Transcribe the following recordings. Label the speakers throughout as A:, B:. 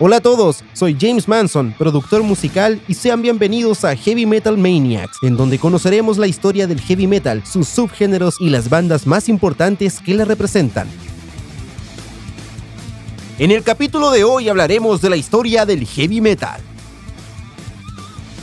A: Hola a todos, soy James Manson, productor musical y sean bienvenidos a Heavy Metal Maniacs, en donde conoceremos la historia del heavy metal, sus subgéneros y las bandas más importantes que la representan. En el capítulo de hoy hablaremos de la historia del heavy metal.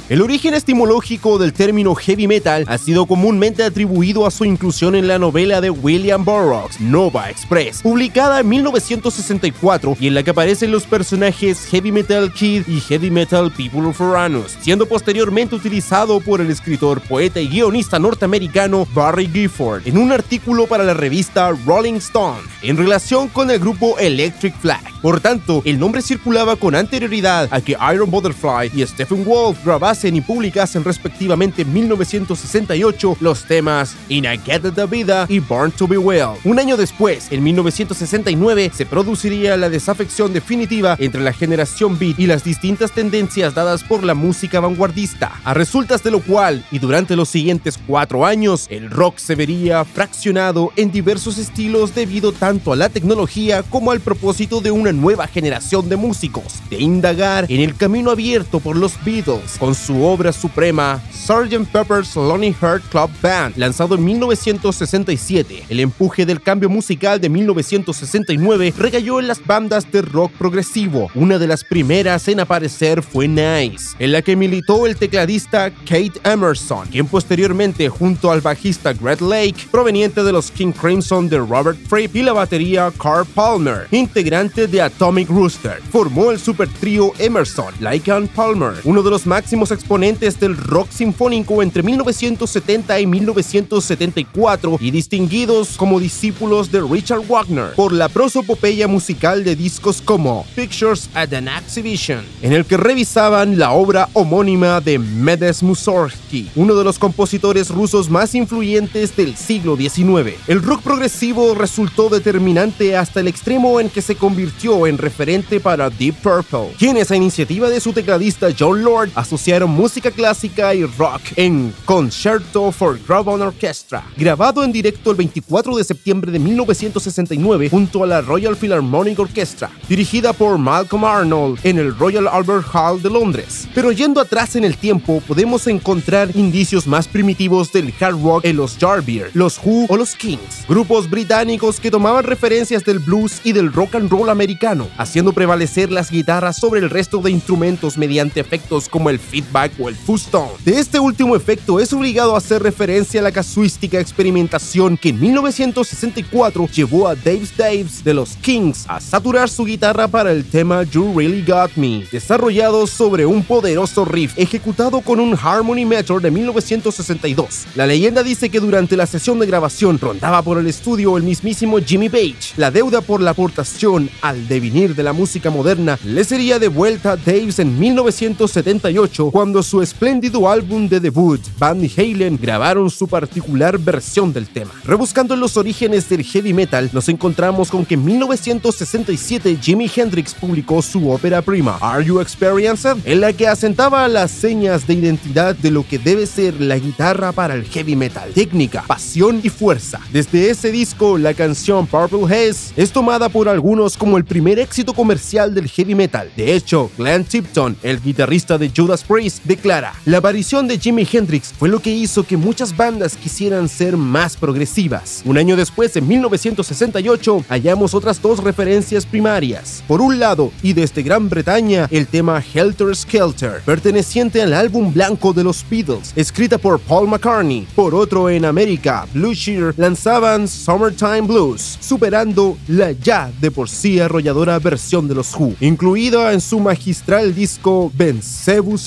A: El origen etimológico del término heavy metal ha sido comúnmente atribuido a su inclusión en la novela de William Burroughs, Nova Express, publicada en 1964 y en la que aparecen los personajes Heavy Metal Kid y Heavy Metal People of Uranus, siendo posteriormente utilizado por el escritor, poeta y guionista norteamericano Barry Gifford en un artículo para la revista Rolling Stone en relación con el grupo Electric Flag. Por tanto, el nombre circulaba con anterioridad a que Iron Butterfly y Stephen Wolf grabasen y publicasen respectivamente en 1968 los temas In a Get the Vida y Born to Be Well. Un año después, en 1969, se produciría la desafección definitiva entre la generación beat y las distintas tendencias dadas por la música vanguardista, a resultas de lo cual, y durante los siguientes cuatro años, el rock se vería fraccionado en diversos estilos debido tanto a la tecnología como al propósito de una nueva generación de músicos, de indagar en el camino abierto por los Beatles, con su obra suprema, Sgt. Pepper's Lonely Heart Club Band, lanzado en 1967. El empuje del cambio musical de 1969 recayó en las bandas de rock progresivo. Una de las primeras en aparecer fue Nice, en la que militó el tecladista Kate Emerson, quien posteriormente, junto al bajista Greg Lake, proveniente de los King Crimson de Robert Fripp y la batería Carl Palmer, integrante de Atomic Rooster, formó el super trío Emerson, Lake Palmer, uno de los máximos exponentes del rock sinfónico entre 1970 y 1974 y distinguidos como discípulos de Richard Wagner por la prosopopeya musical de discos como Pictures at an Exhibition, en el que revisaban la obra homónima de Medes Mussorgsky, uno de los compositores rusos más influyentes del siglo XIX. El rock progresivo resultó determinante hasta el extremo en que se convirtió en referente para Deep Purple, quienes a iniciativa de su tecladista John Lord asociaron música clásica y rock en Concerto for Graban Orchestra, grabado en directo el 24 de septiembre de 1969 junto a la Royal Philharmonic Orchestra, dirigida por Malcolm Arnold en el Royal Albert Hall de Londres. Pero yendo atrás en el tiempo, podemos encontrar indicios más primitivos del hard rock en los Jarbeer, los Who o los Kings, grupos británicos que tomaban referencias del blues y del rock and roll americano, haciendo prevalecer las guitarras sobre el resto de instrumentos mediante efectos como el feedback o. De este último efecto es obligado a hacer referencia a la casuística experimentación que en 1964 llevó a Dave Daves de los Kings a saturar su guitarra para el tema You Really Got Me, desarrollado sobre un poderoso riff ejecutado con un Harmony Meter de 1962. La leyenda dice que durante la sesión de grabación rondaba por el estudio el mismísimo Jimmy Page. La deuda por la aportación al devenir de la música moderna le sería devuelta a Daves en 1978 cuando su espléndido álbum de debut, Van Halen, grabaron su particular versión del tema. Rebuscando los orígenes del heavy metal, nos encontramos con que en 1967 Jimi Hendrix publicó su ópera prima, Are You Experienced?, en la que asentaba las señas de identidad de lo que debe ser la guitarra para el heavy metal, técnica, pasión y fuerza. Desde ese disco, la canción Purple Haze es tomada por algunos como el primer éxito comercial del heavy metal. De hecho, Glenn Tipton, el guitarrista de Judas Priest, declara, la aparición de Jimi Hendrix fue lo que hizo que muchas bandas quisieran ser más progresivas. Un año después, en 1968, hallamos otras dos referencias primarias. Por un lado, y desde Gran Bretaña, el tema Helter Skelter, perteneciente al álbum blanco de los Beatles, escrita por Paul McCartney. Por otro, en América, Blue Shear lanzaban Summertime Blues, superando la ya de por sí arrolladora versión de los Who, incluida en su magistral disco Vencebus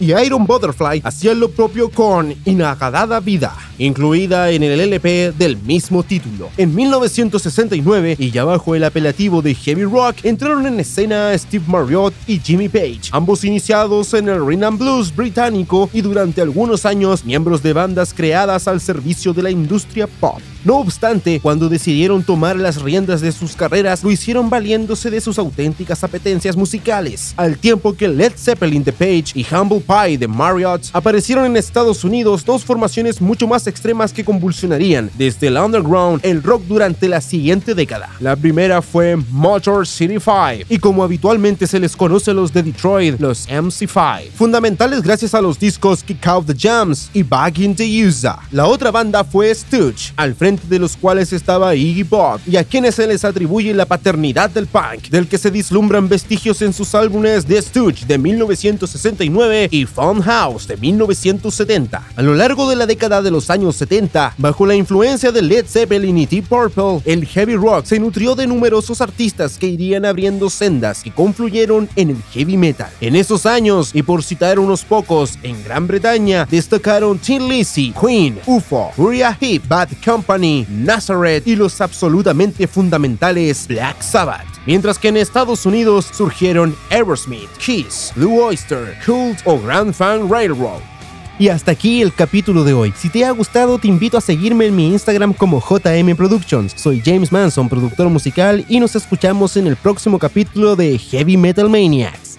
A: Y Iron Butterfly hacía lo propio con Inagadada Vida, incluida en el LP del mismo título. En 1969, y ya bajo el apelativo de Heavy Rock, entraron en escena Steve Marriott y Jimmy Page, ambos iniciados en el Rhythm and Blues británico y durante algunos años miembros de bandas creadas al servicio de la industria pop. No obstante, cuando decidieron tomar las riendas de sus carreras, lo hicieron valiéndose de sus auténticas apetencias musicales, al tiempo que Led Zeppelin de Page y Humble Pie de Marriott aparecieron en Estados Unidos dos formaciones mucho más extremas que convulsionarían desde el underground el rock durante la siguiente década. La primera fue Motor City 5 y como habitualmente se les conoce a los de Detroit, los MC5, fundamentales gracias a los discos Kick Out the Jams y Back in the USA. La otra banda fue Stooge, al frente de los cuales estaba Iggy Pop y a quienes se les atribuye la paternidad del punk, del que se vislumbran vestigios en sus álbumes The Stooge de 1969 y House de 1970. A lo largo de la década de los años 70, bajo la influencia de Led Zeppelin y Deep Purple, el heavy rock se nutrió de numerosos artistas que irían abriendo sendas que confluyeron en el heavy metal. En esos años, y por citar unos pocos, en Gran Bretaña destacaron Tin Lizzy, Queen, UFO, Uriah Heep, Bad Company, Nazareth y los absolutamente fundamentales Black Sabbath. Mientras que en Estados Unidos surgieron Aerosmith, Kiss, Blue Oyster, Cult o Grand Fan Railroad. Y hasta aquí el capítulo de hoy. Si te ha gustado, te invito a seguirme en mi Instagram como JM Productions. Soy James Manson, productor musical, y nos escuchamos en el próximo capítulo de Heavy Metal Maniac.